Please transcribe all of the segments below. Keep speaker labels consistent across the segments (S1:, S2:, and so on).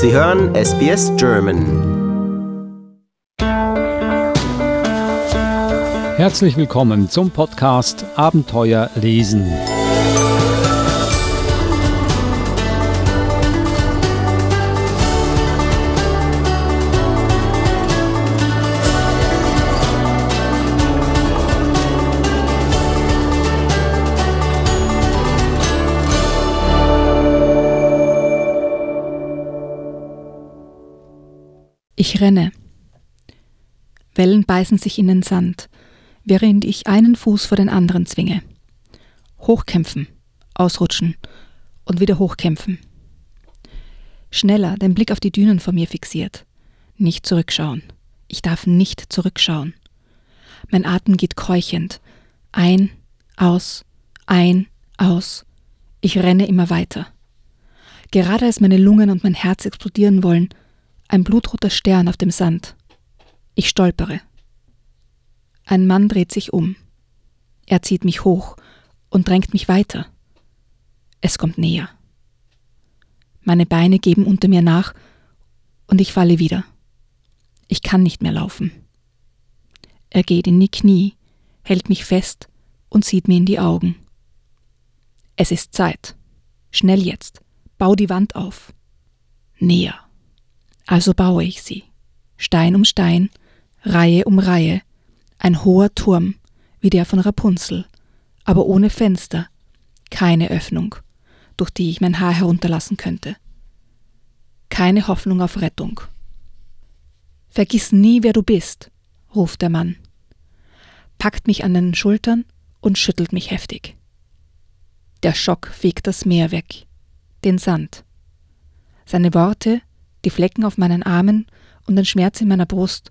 S1: Sie hören SBS German.
S2: Herzlich willkommen zum Podcast Abenteuer lesen.
S3: Ich renne. Wellen beißen sich in den Sand, während ich einen Fuß vor den anderen zwinge. Hochkämpfen, ausrutschen und wieder hochkämpfen. Schneller, den Blick auf die Dünen vor mir fixiert. Nicht zurückschauen. Ich darf nicht zurückschauen. Mein Atem geht keuchend. Ein, aus, ein, aus. Ich renne immer weiter. Gerade als meine Lungen und mein Herz explodieren wollen, ein blutroter Stern auf dem Sand. Ich stolpere. Ein Mann dreht sich um. Er zieht mich hoch und drängt mich weiter. Es kommt näher. Meine Beine geben unter mir nach und ich falle wieder. Ich kann nicht mehr laufen. Er geht in die Knie, hält mich fest und sieht mir in die Augen. Es ist Zeit. Schnell jetzt. Bau die Wand auf. Näher. Also baue ich sie. Stein um Stein, Reihe um Reihe, ein hoher Turm, wie der von Rapunzel, aber ohne Fenster, keine Öffnung, durch die ich mein Haar herunterlassen könnte. Keine Hoffnung auf Rettung. Vergiss nie, wer du bist, ruft der Mann, packt mich an den Schultern und schüttelt mich heftig. Der Schock fegt das Meer weg, den Sand. Seine Worte die Flecken auf meinen Armen und den Schmerz in meiner Brust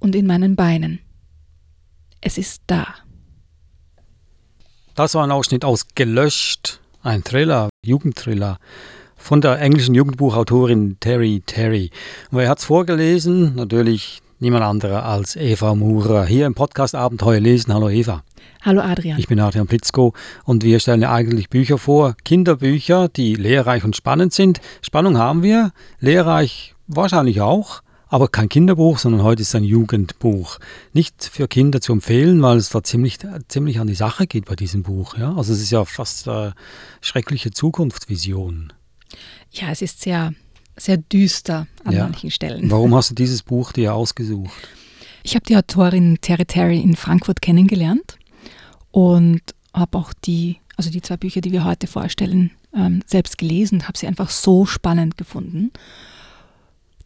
S3: und in meinen Beinen. Es ist da.
S2: Das war ein Ausschnitt aus Gelöscht, ein Thriller, Jugendthriller von der englischen Jugendbuchautorin Terry Terry. Und wer hat es vorgelesen? Natürlich niemand anderer als Eva Murer. Hier im Podcast Abenteuer lesen. Hallo Eva.
S3: Hallo Adrian.
S2: Ich bin Adrian Plitzko und wir stellen ja eigentlich Bücher vor, Kinderbücher, die lehrreich und spannend sind. Spannung haben wir, lehrreich wahrscheinlich auch, aber kein Kinderbuch, sondern heute ist ein Jugendbuch. Nicht für Kinder zu empfehlen, weil es da ziemlich, ziemlich an die Sache geht bei diesem Buch. Ja? Also es ist ja fast eine schreckliche Zukunftsvision.
S3: Ja, es ist sehr, sehr düster an ja. manchen Stellen.
S2: Warum hast du dieses Buch dir ausgesucht?
S3: Ich habe die Autorin Terry Terry in Frankfurt kennengelernt und habe auch die, also die zwei Bücher, die wir heute vorstellen, ähm, selbst gelesen, habe sie einfach so spannend gefunden.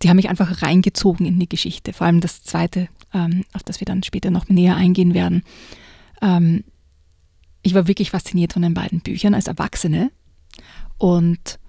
S3: Die haben mich einfach reingezogen in die Geschichte. Vor allem das zweite, ähm, auf das wir dann später noch näher eingehen werden. Ähm, ich war wirklich fasziniert von den beiden Büchern als Erwachsene und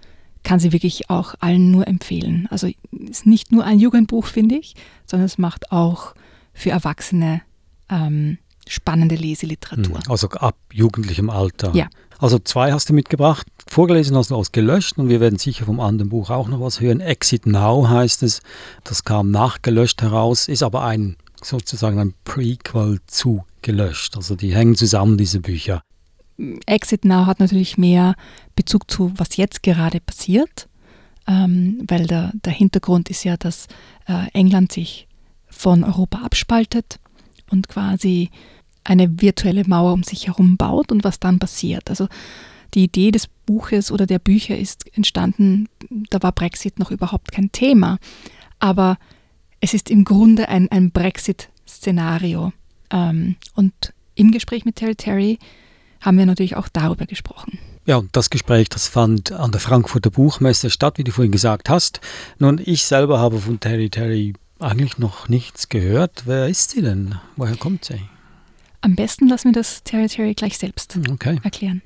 S3: kann sie wirklich auch allen nur empfehlen. Also es ist nicht nur ein Jugendbuch, finde ich, sondern es macht auch für Erwachsene ähm, spannende Leseliteratur. Hm,
S2: also ab jugendlichem Alter.
S3: Ja.
S2: Also zwei hast du mitgebracht. Vorgelesen hast du aus gelöscht und wir werden sicher vom anderen Buch auch noch was hören. Exit Now heißt es. Das kam nach gelöscht heraus, ist aber ein sozusagen ein Prequel zu gelöscht. Also die hängen zusammen, diese Bücher.
S3: Exit Now hat natürlich mehr Bezug zu, was jetzt gerade passiert, ähm, weil der, der Hintergrund ist ja, dass äh, England sich von Europa abspaltet und quasi eine virtuelle Mauer um sich herum baut und was dann passiert. Also die Idee des Buches oder der Bücher ist entstanden, da war Brexit noch überhaupt kein Thema, aber es ist im Grunde ein, ein Brexit-Szenario. Ähm, und im Gespräch mit Terry Terry haben wir natürlich auch darüber gesprochen.
S2: Ja, das Gespräch, das fand an der Frankfurter Buchmesse statt, wie du vorhin gesagt hast. Nun, ich selber habe von Terry Terry eigentlich noch nichts gehört. Wer ist sie denn? Woher kommt sie?
S3: Am besten lassen wir das Territory gleich selbst
S2: okay.
S3: erklären.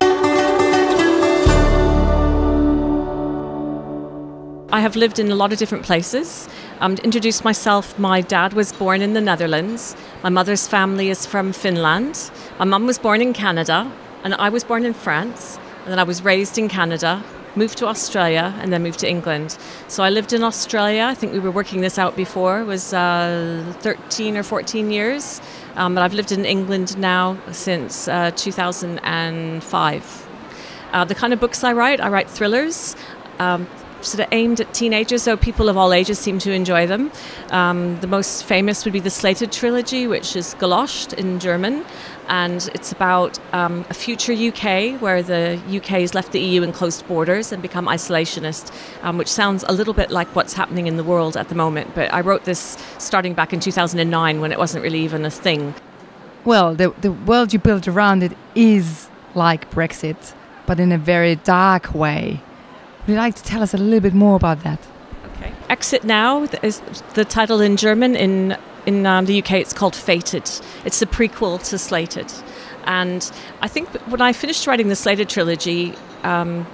S4: I have lived in a lot of different places. Um, to introduce myself, my dad was born in the Netherlands. My mother's family is from Finland. My mum was born in Canada, and I was born in France. And then I was raised in Canada moved to Australia, and then moved to England. So I lived in Australia. I think we were working this out before. It was uh, 13 or 14 years. Um, but I've lived in England now since uh, 2005. Uh, the kind of books I write, I write thrillers. Um, sort of aimed at teenagers, though people of all ages seem to enjoy them. Um, the most famous would be the Slated trilogy, which is Gelöscht in German, and it's about um, a future UK where the UK has left the EU and closed borders and become isolationist, um, which sounds a little bit like what's happening in the world at the moment. But I wrote this starting back in 2009 when it wasn't really even a thing.
S5: Well, the, the world you built around it is like Brexit, but in a very dark way. Would you like to tell us a little bit more about that?
S4: Okay. Exit Now is the title in German. In in um, the UK, it's called Fated. It's the prequel to Slated. And I think when I finished writing the Slated trilogy, um,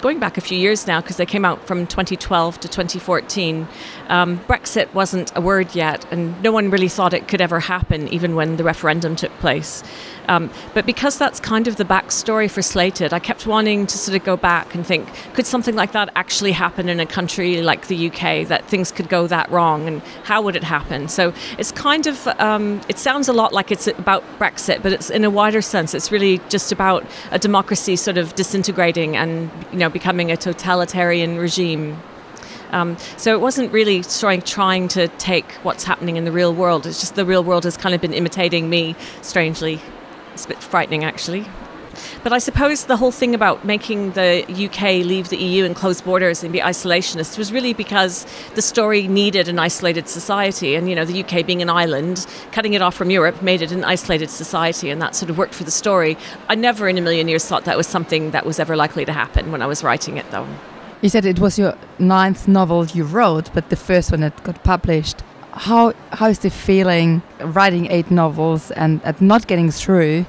S4: going back a few years now because they came out from 2012 to 2014. Um, Brexit wasn't a word yet, and no one really thought it could ever happen, even when the referendum took place. Um, but because that's kind of the backstory for Slated, I kept wanting to sort of go back and think, could something like that actually happen in a country like the UK? That things could go that wrong, and how would it happen? So it's kind of, um, it sounds a lot like it's about Brexit, but it's in a wider sense. It's really just about a democracy sort of disintegrating and you know becoming a totalitarian regime. Um, so it wasn't really trying, trying to take what's happening in the real world. It's just the real world has kind of been imitating me, strangely. It's a bit frightening, actually. But I suppose the whole thing about making the UK leave the EU and close borders and be isolationist was really because the story needed an isolated society. And, you know, the UK being an island, cutting it off from Europe made it an isolated society, and that sort of worked for the story. I never in a million years thought that was something that was ever likely to happen when I was writing it, though.
S5: You said it was your ninth novel you wrote, but the first one that got published. How how is the feeling writing eight novels and, and not getting through,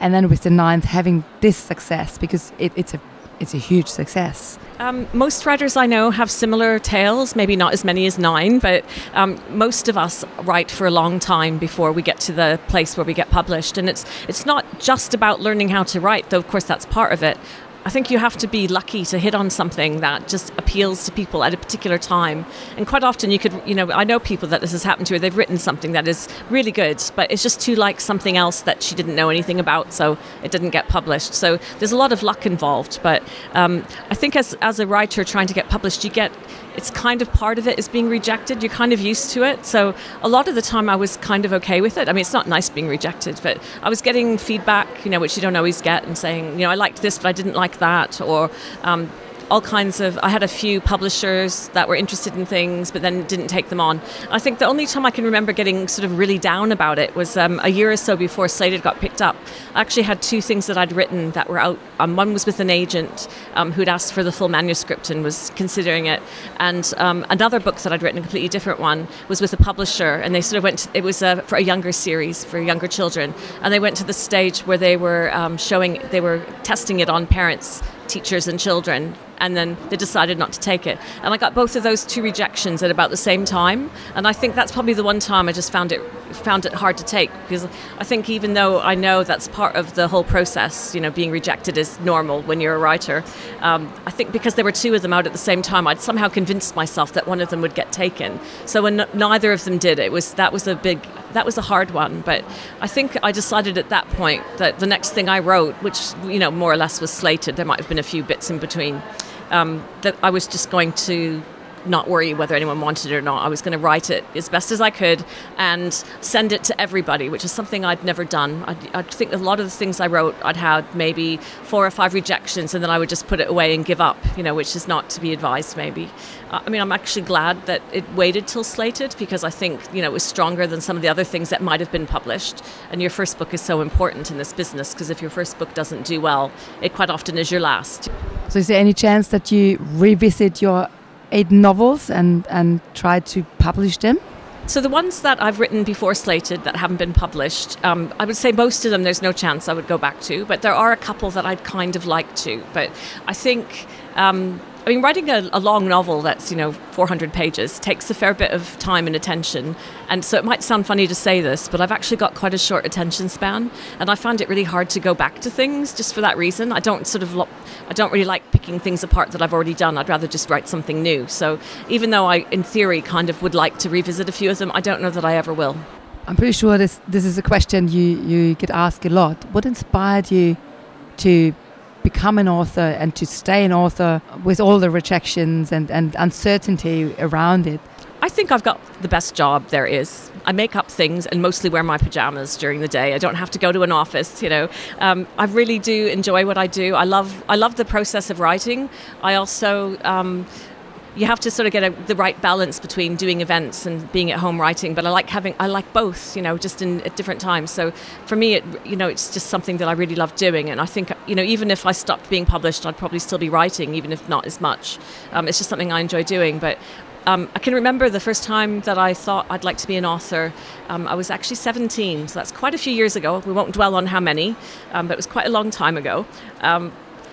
S5: and then with the ninth having this success because it, it's a it's a huge success.
S4: Um, most writers I know have similar tales, maybe not as many as nine, but um, most of us write for a long time before we get to the place where we get published. And it's it's not just about learning how to write, though of course that's part of it. I think you have to be lucky to hit on something that just appeals to people at a particular time. And quite often, you could, you know, I know people that this has happened to. They've written something that is really good, but it's just too like something else that she didn't know anything about, so it didn't get published. So there's a lot of luck involved. But um, I think as as a writer trying to get published, you get it's kind of part of it is being rejected. You're kind of used to it. So a lot of the time I was kind of okay with it. I mean, it's not nice being rejected, but I was getting feedback, you know, which you don't always get, and saying, you know, I liked this, but I didn't like that, or um, all kinds of I had a few publishers that were interested in things but then didn't take them on. I think the only time I can remember getting sort of really down about it was um, a year or so before Slated got picked up. I actually had two things that I'd written that were out. Um, one was with an agent um, who'd asked for the full manuscript and was considering it, and um, another book that I'd written, a completely different one, was with a publisher, and they sort of went. To, it was a, for a younger series for younger children, and they went to the stage where they were um, showing, they were testing it on parents teachers and children and then they decided not to take it. And I got both of those two rejections at about the same time. And I think that's probably the one time I just found it found it hard to take because I think even though I know that's part of the whole process, you know, being rejected is normal when you're a writer. Um, I think because there were two of them out at the same time, I'd somehow convinced myself that one of them would get taken. So when neither of them did, it was that was a big that was a hard one. But I think I decided at that point that the next thing I wrote, which you know more or less was slated, there might have been a few bits in between, um, that I was just going to not worry whether anyone wanted it or not. I was going to write it as best as I could and send it to everybody, which is something I'd never done. I, think a lot of the things I wrote, I'd had maybe four or five rejections, and then I would just put it away and give up, you know, which is not to be advised, maybe. Uh, I mean, I'm actually glad that it waited till slated because I think, you know, it was stronger than some of the other things that might have been published. And your first book is so important in this business because if your first book doesn't do well, it quite often is your last.
S5: So, is there any chance that you revisit your eight novels and, and try to publish them?
S4: So the ones that I've written before Slated that haven't been published, um, I would say most of them there's no chance I would go back to, but there are a couple that I'd kind of like to. But I think um, I mean, writing a, a, long novel that's, you know, 400 pages takes a fair bit of time and attention. And so it might sound funny to say this, but I've actually got quite a short attention span. And I find it really hard to go back to things just for that reason. I don't sort of, lo- I don't really like picking things apart that I've already done. I'd rather just write something new. So even though I, in theory, kind of would like to revisit a few of them, I don't know that I ever will.
S5: I'm pretty sure this, this is a question you, you get asked a lot. What inspired you to become an author and to stay an author with all the rejections and, and uncertainty around it?
S4: I think I've got the best job there is. I make up things and mostly wear my pajamas during the day. I don't have to go to an office. You know, um, I really do enjoy what I do. I love I love the process of writing. I also um, you have to sort of get a, the right balance between doing events and being at home writing. But I like having I like both. You know, just in at different times. So for me, it you know it's just something that I really love doing. And I think you know even if I stopped being published, I'd probably still be writing, even if not as much. Um, it's just something I enjoy doing. But um, I can remember the first time that I thought I'd like to be an author. Um, I was actually 17, so that's quite a few years ago. We won't dwell on how many, um, but it was quite a long time ago.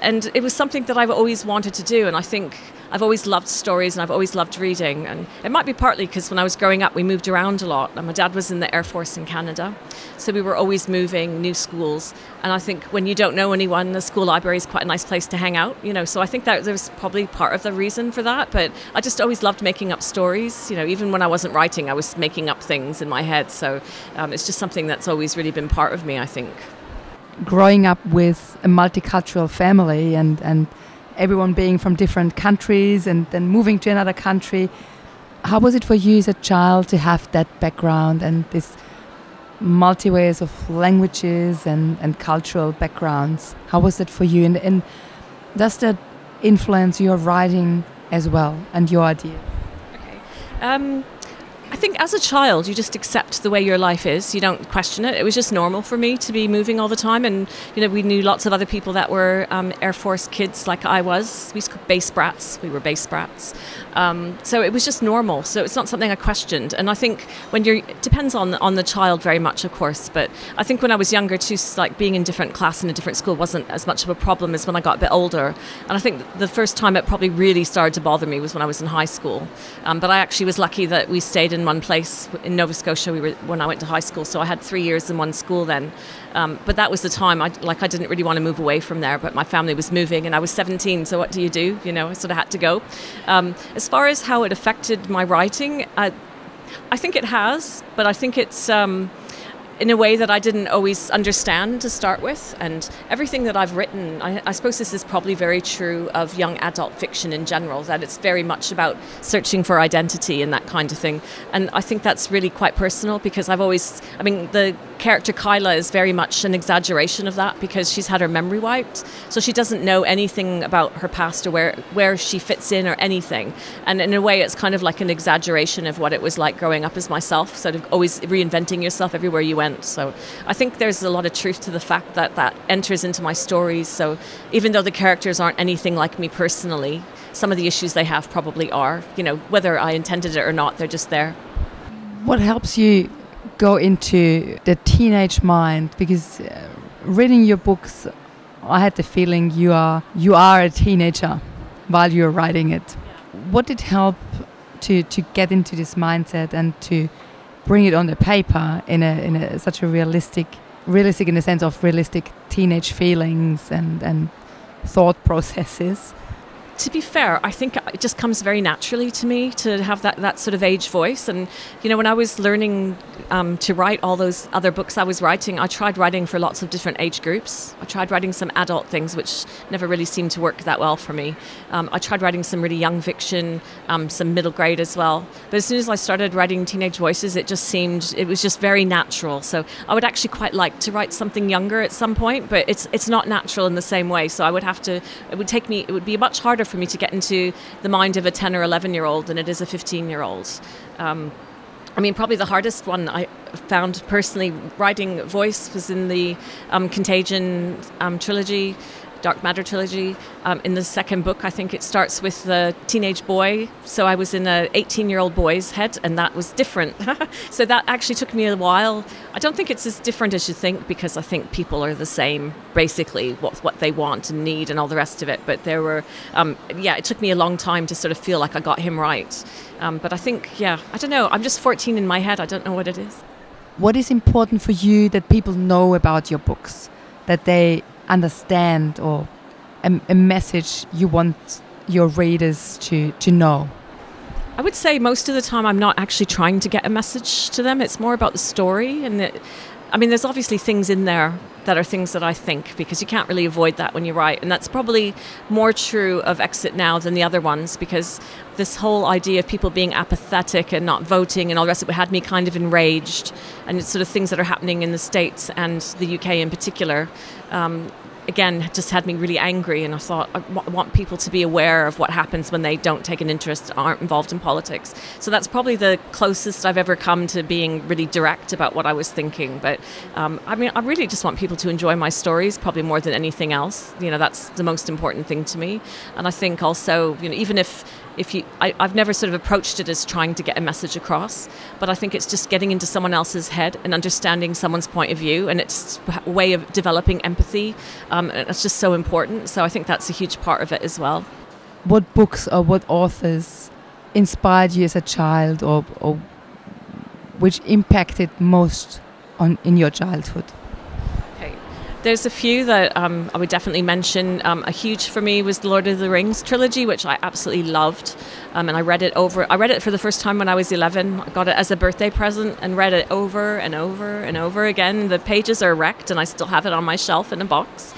S4: And it was something that I've always wanted to do, and I think I've always loved stories and I've always loved reading. And it might be partly because when I was growing up, we moved around a lot. And my dad was in the Air Force in Canada. So we were always moving, new schools. And I think when you don't know anyone, the school library is quite a nice place to hang out, you know. So I think that was probably part of the reason for that. But I just always loved making up stories. You know, even when I wasn't writing, I was making up things in my head. So um, it's just something that's always really been part of me, I think.
S5: Growing up with a multicultural family and, and everyone being from different countries and then moving to another country. How was it for you as a child to have that background and this multi ways of languages and, and cultural backgrounds? How was it for you? And, and does that influence your writing as well and your ideas?
S4: Okay. Um, I think as a child, you just accept the way your life is. You don't question it. It was just normal for me to be moving all the time. And, you know, we knew lots of other people that were um, Air Force kids like I was. We to base brats. We were base brats. Um, so it was just normal. So it's not something I questioned. And I think when you're, it depends on, on the child very much, of course. But I think when I was younger, too, like being in different class in a different school wasn't as much of a problem as when I got a bit older. And I think the first time it probably really started to bother me was when I was in high school. Um, but I actually was lucky that we stayed in one place in Nova Scotia. We were when I went to high school, so I had three years in one school then. Um, but that was the time I like I didn't really want to move away from there, but my family was moving, and I was 17. So what do you do? You know, I sort of had to go. Um, as far as how it affected my writing, I, I think it has, but I think it's. Um, in a way that I didn't always understand to start with. And everything that I've written, I, I, suppose this is probably very true of young adult fiction in general, that it's very much about searching for identity and that kind of thing. And I think that's really quite personal because I've always, I mean, the character Kyla is very much an exaggeration of that because she's had her memory wiped. So she doesn't know anything about her past or where, where she fits in or anything. And in a way, it's kind of like an exaggeration of what it was like growing up as myself, sort of always reinventing yourself everywhere you went. So I think there's a lot of truth to the fact that that enters into my stories. So even though the characters aren't anything like me personally, some of the issues they have probably are. You know, whether I intended it or not, they're just there.
S5: What helps you go into the teenage mind? Because uh, reading your books, I had the feeling you are you are a teenager while you're writing it. What did help to to get into this mindset and to bring it on the paper in a in a such a realistic realistic in the sense of realistic teenage feelings and and thought processes
S4: to be fair, I think it just comes very naturally to me to have that, that sort of age voice. And, you know, when I was learning um, to write all those other books I was writing, I tried writing for lots of different age groups. I tried writing some adult things, which never really seemed to work that well for me. Um, I tried writing some really young fiction, um, some middle grade as well. But as soon as I started writing teenage voices, it just seemed, it was just very natural. So I would actually quite like to write something younger at some point, but it's, it's not natural in the same way. So I would have to, it would take me, it would be much harder for me to get into the mind of a 10 or 11 year old than it is a 15 year old. Um, I mean, probably the hardest one I found personally writing voice was in the um, Contagion um, trilogy. Dark Matter trilogy. Um, in the second book, I think it starts with the teenage boy. So I was in a 18 year old boy's head, and that was different. so that actually took me a while. I don't think it's as different as you think because I think people are the same, basically, what, what they want and need and all the rest of it. But there were, um, yeah, it took me a long time to sort of feel like I got him right. Um, but I think, yeah, I don't know. I'm just 14 in my head. I don't know what it is.
S5: What is important for you that people know about your books? That they understand or a, a message you want your readers to, to know?
S4: I would say most of the time I'm not actually trying to get a message to them. It's more about the story and that I mean, there's obviously things in there that are things that I think because you can't really avoid that when you write. And that's probably more true of Exit Now than the other ones because this whole idea of people being apathetic and not voting and all the rest of it had me kind of enraged. And it's sort of things that are happening in the States and the UK in particular. Um, again just had me really angry and I thought I want people to be aware of what happens when they don't take an interest aren't involved in politics. So that's probably the closest I've ever come to being really direct about what I was thinking but um, I mean I really just want people to enjoy my stories probably more than anything else. You know that's the most important thing to me. And I think also you know even if if you I, have never sort of approached it as trying to get a message across but i think it's just getting into someone else's head and understanding someone's point of view and it's a way of developing empathy um, and it's just so important. So i think that's a huge part of it as well.
S5: What books or what authors inspired you as a child or, or which impacted most on in your childhood
S4: there's a few that um, I would definitely mention. Um, a huge for me was the Lord of the Rings trilogy, which I absolutely loved, um, and I read it over. I read it for the first time when I was 11. I got it as a birthday present and read it over and over and over again. The pages are wrecked, and I still have it on my shelf in a box.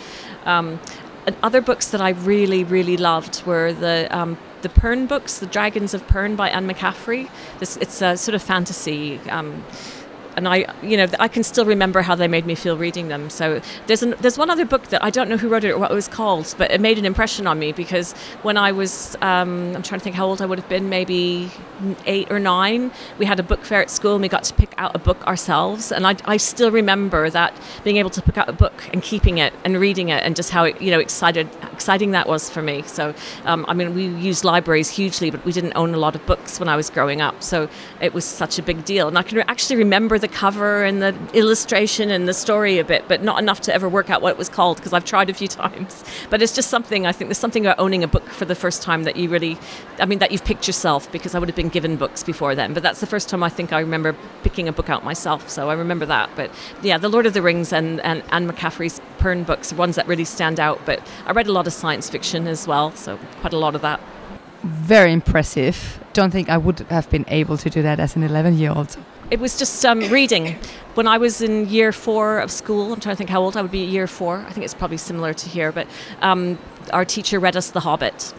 S4: Um, and other books that I really, really loved were the um, the Pern books, The Dragons of Pern by Anne McCaffrey. This, it's a sort of fantasy. And I, you know, I can still remember how they made me feel reading them. So there's an, there's one other book that I don't know who wrote it or what it was called, but it made an impression on me because when I was, um, I'm trying to think how old I would have been, maybe eight or nine. We had a book fair at school and we got to pick out a book ourselves, and I, I still remember that being able to pick out a book and keeping it and reading it and just how you know excited exciting that was for me. So um, I mean, we used libraries hugely, but we didn't own a lot of books when I was growing up, so it was such a big deal, and I can actually remember the cover and the illustration and the story a bit, but not enough to ever work out what it was called because I've tried a few times. But it's just something I think there's something about owning a book for the first time that you really, I mean, that you've picked yourself because I would have been given books before then. But that's the first time I think I remember picking a book out myself. So I remember that. But yeah, the Lord of the Rings and, and Anne McCaffrey's Pern books are ones that really stand out. But I read a lot of science fiction as well, so quite a lot of that.
S5: Very impressive. Don't think I would have been able to do that as an 11 year old.
S4: It was just um, reading. When I was in year four of school, I'm trying to think how old I would be. Year four, I think it's probably similar to here. But um, our teacher read us The Hobbit,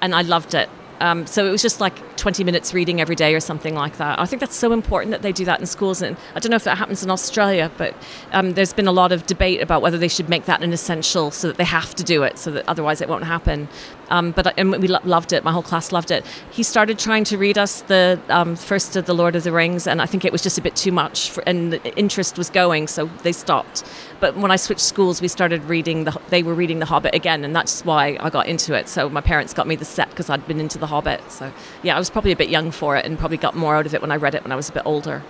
S4: and I loved it. Um, so it was just like 20 minutes reading every day or something like that. I think that's so important that they do that in schools. And I don't know if that happens in Australia, but um, there's been a lot of debate about whether they should make that an essential so that they have to do it, so that otherwise it won't happen. Um, but and we lo- loved it. My whole class loved it. He started trying to read us the um, first of the Lord of the Rings, and I think it was just a bit too much, for, and the interest was going, so they stopped. But when I switched schools, we started reading the. They were reading The Hobbit again, and that's why I got into it. So my parents got me the set because I'd been into The Hobbit. So yeah, I was probably a bit young for it, and probably got more out of it when I read it when I was a bit older.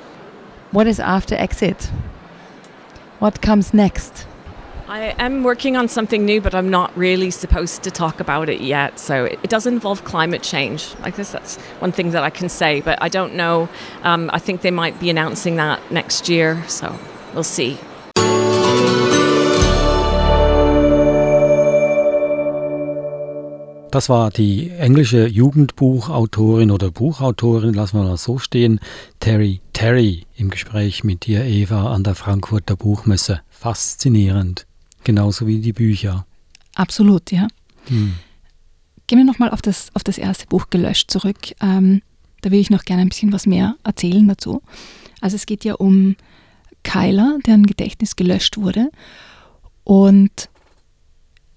S5: What is after Exit? What comes next?
S4: I am working on something new, but I'm not really supposed to talk about it yet. So it, it does involve climate change. I guess that's one thing that I can say, but I don't know. Um, I think they might be announcing that next year, so we'll see.
S2: Das war die englische Jugendbuchautorin oder Buchautorin, lassen wir das so stehen, Terry Terry im Gespräch mit dir, Eva, an der Frankfurter Buchmesse. Faszinierend. Genauso wie die Bücher.
S3: Absolut, ja. Hm. Gehen wir nochmal auf das, auf das erste Buch Gelöscht zurück. Ähm, da will ich noch gerne ein bisschen was mehr erzählen dazu. Also es geht ja um Kyler, deren Gedächtnis gelöscht wurde. Und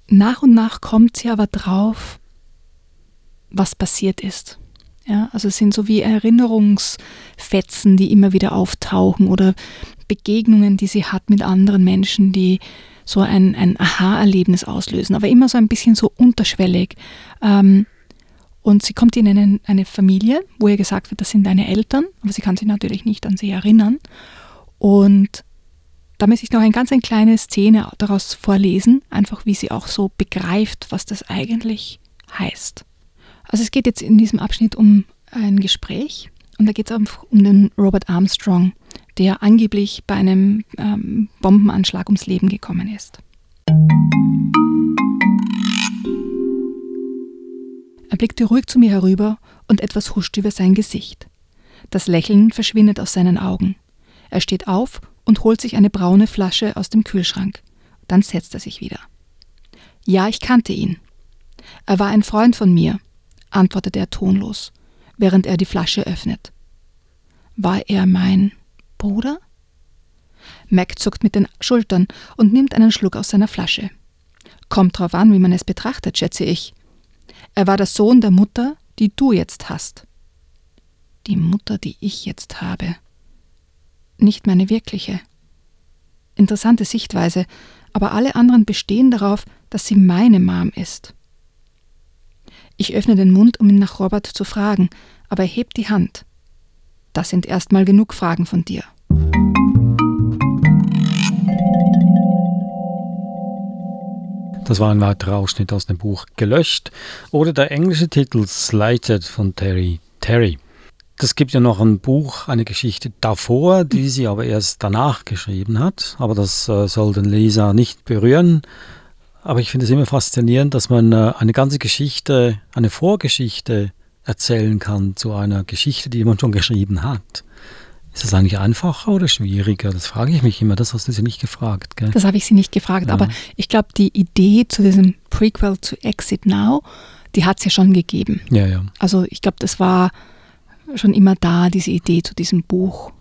S3: nach und nach kommt sie aber drauf, was passiert ist. Ja, also es sind so wie Erinnerungsfetzen, die immer wieder auftauchen oder Begegnungen, die sie hat mit anderen Menschen, die so ein, ein Aha-Erlebnis auslösen, aber immer so ein bisschen so unterschwellig. Ähm, und sie kommt in eine, eine Familie, wo ihr gesagt wird, das sind deine Eltern, aber sie kann sich natürlich nicht an sie erinnern. Und da möchte ich noch eine ganz eine kleine Szene daraus vorlesen, einfach wie sie auch so begreift, was das eigentlich heißt. Also es geht jetzt in diesem Abschnitt um ein Gespräch und da geht es um den Robert Armstrong, der angeblich bei einem ähm, Bombenanschlag ums Leben gekommen ist. Er blickte ruhig zu mir herüber und etwas huscht über sein Gesicht. Das Lächeln verschwindet aus seinen Augen. Er steht auf und holt sich eine braune Flasche aus dem Kühlschrank. Dann setzt er sich wieder. Ja, ich kannte ihn. Er war ein Freund von mir, antwortet er tonlos, während er die Flasche öffnet. War er mein Bruder? Mac zuckt mit den Schultern und nimmt einen Schluck aus seiner Flasche. Kommt drauf an, wie man es betrachtet, schätze ich. Er war der Sohn der Mutter, die du jetzt hast. Die Mutter, die ich jetzt habe. Nicht meine wirkliche. Interessante Sichtweise, aber alle anderen bestehen darauf, dass sie meine Mom ist. Ich öffne den Mund, um ihn nach Robert zu fragen, aber er hebt die Hand. Das sind erstmal genug Fragen von dir.
S2: Das war ein weiterer Ausschnitt aus dem Buch Gelöscht oder der englische Titel Slighted von Terry Terry. Das gibt ja noch ein Buch, eine Geschichte davor, die sie aber erst danach geschrieben hat. Aber das äh, soll den Leser nicht berühren. Aber ich finde es immer faszinierend, dass man äh, eine ganze Geschichte, eine Vorgeschichte erzählen kann zu einer Geschichte, die man schon geschrieben hat. Ist das eigentlich einfacher oder schwieriger? Das frage ich mich immer. Das hast du sie nicht gefragt. Gell?
S3: Das habe ich sie nicht gefragt.
S2: Ja.
S3: Aber ich glaube, die Idee zu diesem Prequel zu Exit Now, die hat es ja schon gegeben.
S2: Ja, ja.
S3: Also ich glaube, das war schon immer da, diese Idee zu diesem Buch.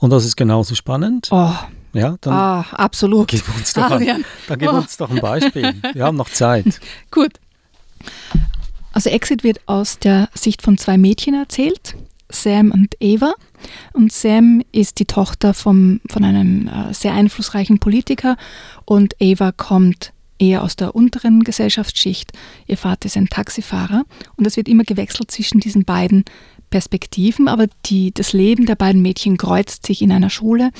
S2: Und das ist genauso spannend.
S3: Oh,
S2: Ja, dann
S3: ah, absolut.
S2: gib uns doch, ein, dann gib
S3: Oh.
S2: uns doch ein Beispiel. Wir haben noch Zeit.
S3: Gut. Also Exit wird aus der Sicht von zwei Mädchen erzählt, Sam und Eva. Und Sam ist die Tochter vom, von einem äh, sehr einflussreichen Politiker und Eva kommt eher aus der unteren Gesellschaftsschicht. Ihr Vater ist ein Taxifahrer und es wird immer gewechselt zwischen diesen beiden Perspektiven, aber die, das Leben der beiden Mädchen kreuzt sich in einer Schule,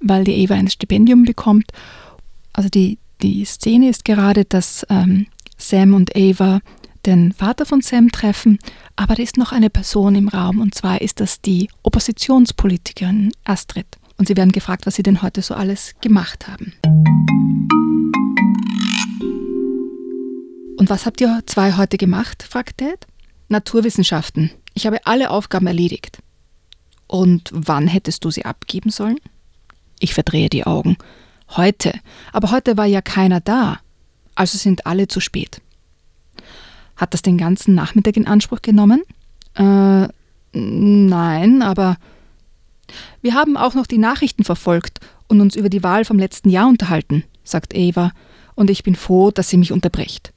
S3: weil die Eva ein Stipendium bekommt. Also die, die Szene ist gerade, dass ähm, Sam und Ava den Vater von Sam treffen, aber da ist noch eine Person im Raum und zwar ist das die Oppositionspolitikerin Astrid. Und sie werden gefragt, was sie denn heute so alles gemacht haben. Und was habt ihr zwei heute gemacht? fragt Dad. Naturwissenschaften. Ich habe alle Aufgaben erledigt. Und wann hättest du sie abgeben sollen? Ich verdrehe die Augen. Heute. Aber heute war ja keiner da. Also sind alle zu spät. Hat das den ganzen Nachmittag in Anspruch genommen? Äh, nein, aber wir haben auch noch die Nachrichten verfolgt und uns über die Wahl vom letzten Jahr unterhalten, sagt Eva, und ich bin froh, dass sie mich unterbricht.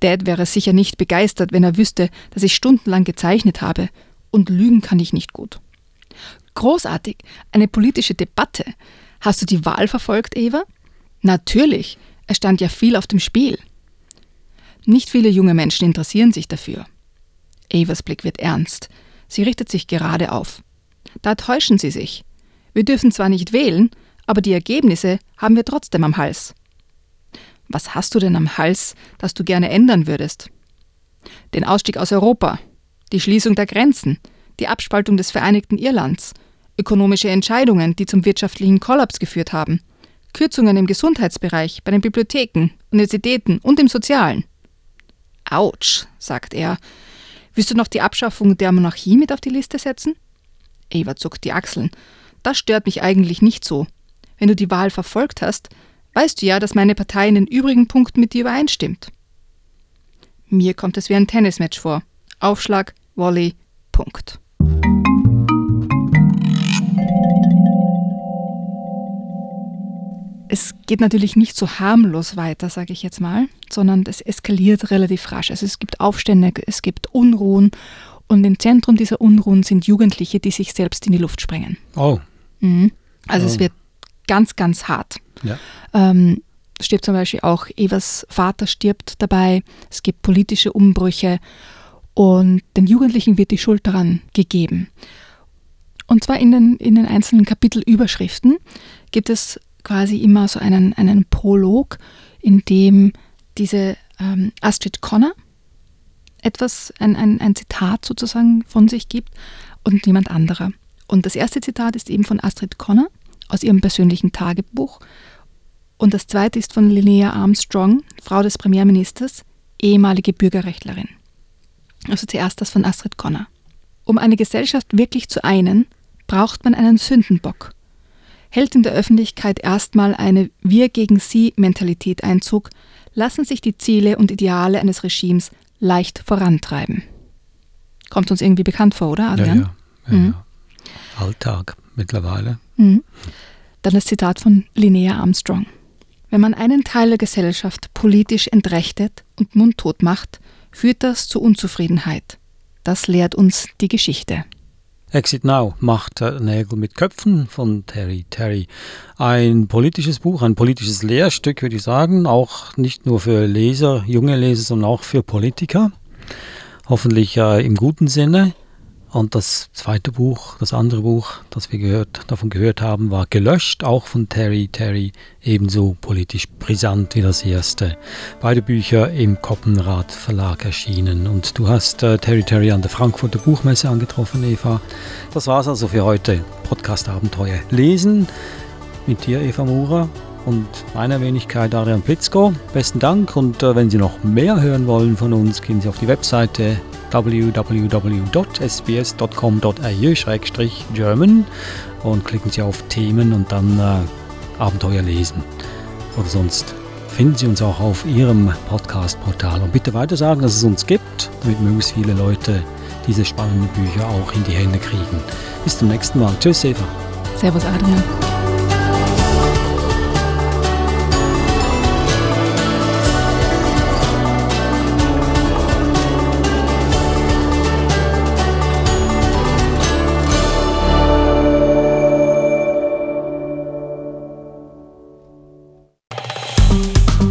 S3: Dad wäre sicher nicht begeistert, wenn er wüsste, dass ich stundenlang gezeichnet habe, und lügen kann ich nicht gut. Großartig, eine politische Debatte. Hast du die Wahl verfolgt, Eva? Natürlich, es stand ja viel auf dem Spiel. Nicht viele junge Menschen interessieren sich dafür. Evas Blick wird ernst. Sie richtet sich gerade auf. Da täuschen Sie sich. Wir dürfen zwar nicht wählen, aber die Ergebnisse haben wir trotzdem am Hals. Was hast du denn am Hals, das du gerne ändern würdest? Den Ausstieg aus Europa, die Schließung der Grenzen, die Abspaltung des Vereinigten Irlands, ökonomische Entscheidungen, die zum wirtschaftlichen Kollaps geführt haben, Kürzungen im Gesundheitsbereich, bei den Bibliotheken, Universitäten und im Sozialen. Autsch, sagt er. Willst du noch die Abschaffung der Monarchie mit auf die Liste setzen? Eva zuckt die Achseln. Das stört mich eigentlich nicht so. Wenn du die Wahl verfolgt hast, weißt du ja, dass meine Partei in den übrigen Punkten mit dir übereinstimmt. Mir kommt es wie ein Tennismatch vor. Aufschlag, Volley, Punkt. Es geht natürlich nicht so harmlos weiter, sage ich jetzt mal, sondern es eskaliert relativ rasch. Also es gibt Aufstände, es gibt Unruhen und im Zentrum dieser Unruhen sind Jugendliche, die sich selbst in die Luft sprengen.
S2: Oh,
S3: Mhm. Also
S2: Oh.
S3: es wird ganz, ganz hart.
S2: ja.
S3: Ähm, stirbt zum Beispiel auch Evas Vater stirbt dabei. Es gibt politische Umbrüche und den Jugendlichen wird die Schuld daran gegeben. Und zwar in den, in den einzelnen Kapitelüberschriften gibt es quasi immer so einen, einen Prolog, in dem diese ähm, Astrid Connor etwas, ein, ein, ein Zitat sozusagen von sich gibt und niemand anderer. Und das erste Zitat ist eben von Astrid Connor aus ihrem persönlichen Tagebuch. Und das zweite ist von Linnea Armstrong, Frau des Premierministers, ehemalige Bürgerrechtlerin. Also zuerst das von Astrid Connor. Um eine Gesellschaft wirklich zu einen, braucht man einen Sündenbock, hält in der Öffentlichkeit erstmal eine Wir gegen Sie Mentalität Einzug, lassen sich die Ziele und Ideale eines Regimes leicht vorantreiben. Kommt uns irgendwie bekannt vor, oder, Adrian?
S2: Ja, ja, ja, mhm. ja. Alltag mittlerweile.
S3: Mhm. Dann das Zitat von Linnea Armstrong. Wenn man einen Teil der Gesellschaft politisch entrechtet und mundtot macht, führt das zu Unzufriedenheit. Das lehrt uns die Geschichte.
S2: Exit Now macht Nägel mit Köpfen von Terry Terry. Ein politisches Buch, ein politisches Lehrstück, würde ich sagen, auch nicht nur für Leser, junge Leser, sondern auch für Politiker. Hoffentlich äh, im guten Sinne. Und das zweite Buch, das andere Buch, das wir gehört, davon gehört haben, war Gelöscht, auch von Terry Terry, ebenso politisch brisant wie das erste. Beide Bücher im Koppenrad Verlag erschienen. Und du hast äh, Terry Terry an der Frankfurter Buchmesse angetroffen, Eva. Das war's also für heute. Podcast Abenteuer lesen mit dir, Eva Murer und meiner Wenigkeit Adrian Plitzko. Besten Dank und äh, wenn Sie noch mehr hören wollen von uns, gehen Sie auf die Webseite www.sbs.com.au-german und klicken Sie auf Themen und dann äh, Abenteuer lesen. Oder sonst finden Sie uns auch auf Ihrem Podcast-Portal. Und bitte weiter sagen, dass es uns gibt, damit möglichst viele Leute diese spannenden Bücher auch in die Hände kriegen. Bis zum nächsten Mal. Tschüss, Eva.
S3: Servus, Adrian.